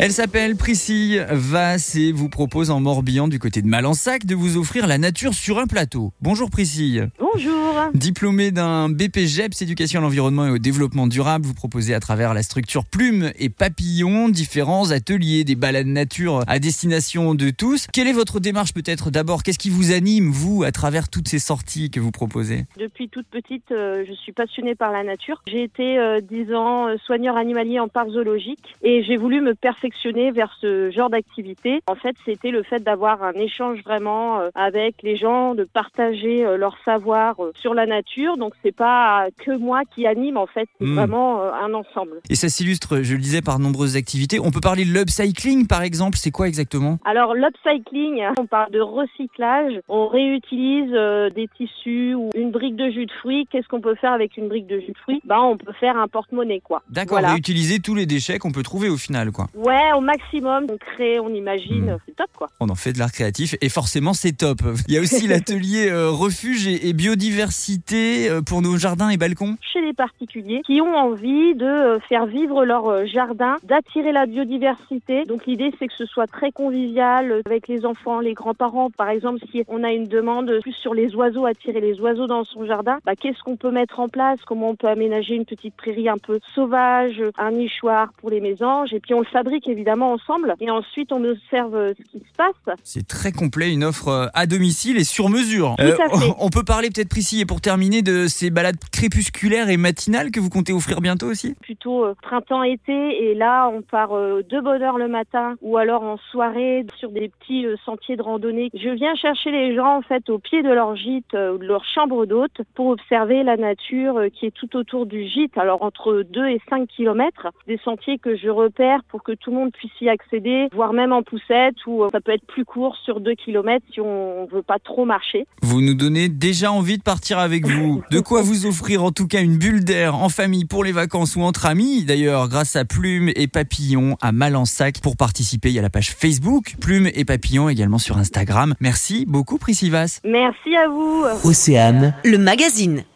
Elle s'appelle Priscille Vasse et vous propose en Morbihan du côté de Malensac de vous offrir la nature sur un plateau. Bonjour Priscille. Bonjour. Diplômée d'un BPGEPS éducation à l'environnement et au développement durable, vous proposez à travers la structure Plume et Papillon différents ateliers, des balades nature à destination de tous. Quelle est votre démarche peut-être d'abord? Qu'est-ce qui vous anime vous à travers toutes ces sorties que vous proposez? Depuis toute petite, euh, je suis passionnée par la nature. J'ai été euh, 10 ans euh, soigneur animalier en parc zoologique et j'ai voulu me perfectionner vers ce genre d'activité. En fait, c'était le fait d'avoir un échange vraiment euh, avec les gens, de partager euh, leur savoir euh, sur la nature. Donc c'est pas que moi qui anime en fait, c'est Hmm. vraiment un ensemble. Et ça s'illustre, je le disais, par nombreuses activités. On peut parler de l'upcycling par exemple, c'est quoi exactement? Alors l'upcycling, on parle de recyclage, on réutilise des tissus ou une brique de jus de fruits. Qu'est-ce qu'on peut faire avec une brique de jus de fruits? Ben on peut faire un porte-monnaie quoi. D'accord, Voilà. réutiliser tous les déchets qu'on peut trouver au final quoi. Ouais, au maximum, on crée, on imagine, Hmm. c'est top quoi. On en fait de l'art créatif et forcément c'est top. Il y a aussi l'atelier euh, refuge et, et biodiversité euh, pour nos jardins et balcons. Chez les particuliers qui ont envie de euh, faire vivre leur jardin, d'attirer la biodiversité. Donc l'idée c'est que ce soit très convivial avec les enfants, les grands-parents. Par exemple, si on a une demande plus sur les oiseaux, attirer les oiseaux dans son jardin, bah, qu'est-ce qu'on peut mettre en place? Comment on peut aménager une petite prairie un peu sauvage, un nichoir pour les mésanges? Et puis on le fabrique évidemment ensemble. Et ensuite on observe euh, ce qui se passe. C'est très complet, une offre euh, à domicile et sur mesure. Tout à fait. on peut parler peut-être Priscille et pour terminer de ces balades crépusculaires et matinales que vous comptez offrir bientôt aussi? plutôt euh, printemps-été et là on part euh, de bonne heure le matin ou alors en soirée sur des petits euh, sentiers de randonnée. Je viens chercher les gens en fait au pied de leur gîte euh, ou de leur chambre d'hôte pour observer la nature euh, qui est tout autour du gîte. Alors entre 2 et 5 kilomètres, des sentiers que je repère pour que tout le monde puisse y accéder, voire même en poussette ou euh, ça peut être plus court sur 2 kilomètres si on veut pas trop marcher. Vous nous donnez déjà envie de partir avec vous. De quoi vous offrir en tout cas une bulle d'air en famille pour les vacances ou entre amis. D'ailleurs, grâce à Plume et Papillon à Malensac. Pour participer, il y a la page Facebook Plume et Papillon également sur Instagram. Merci beaucoup Priscille Vasse. Merci à vous. Océane, Le magazine.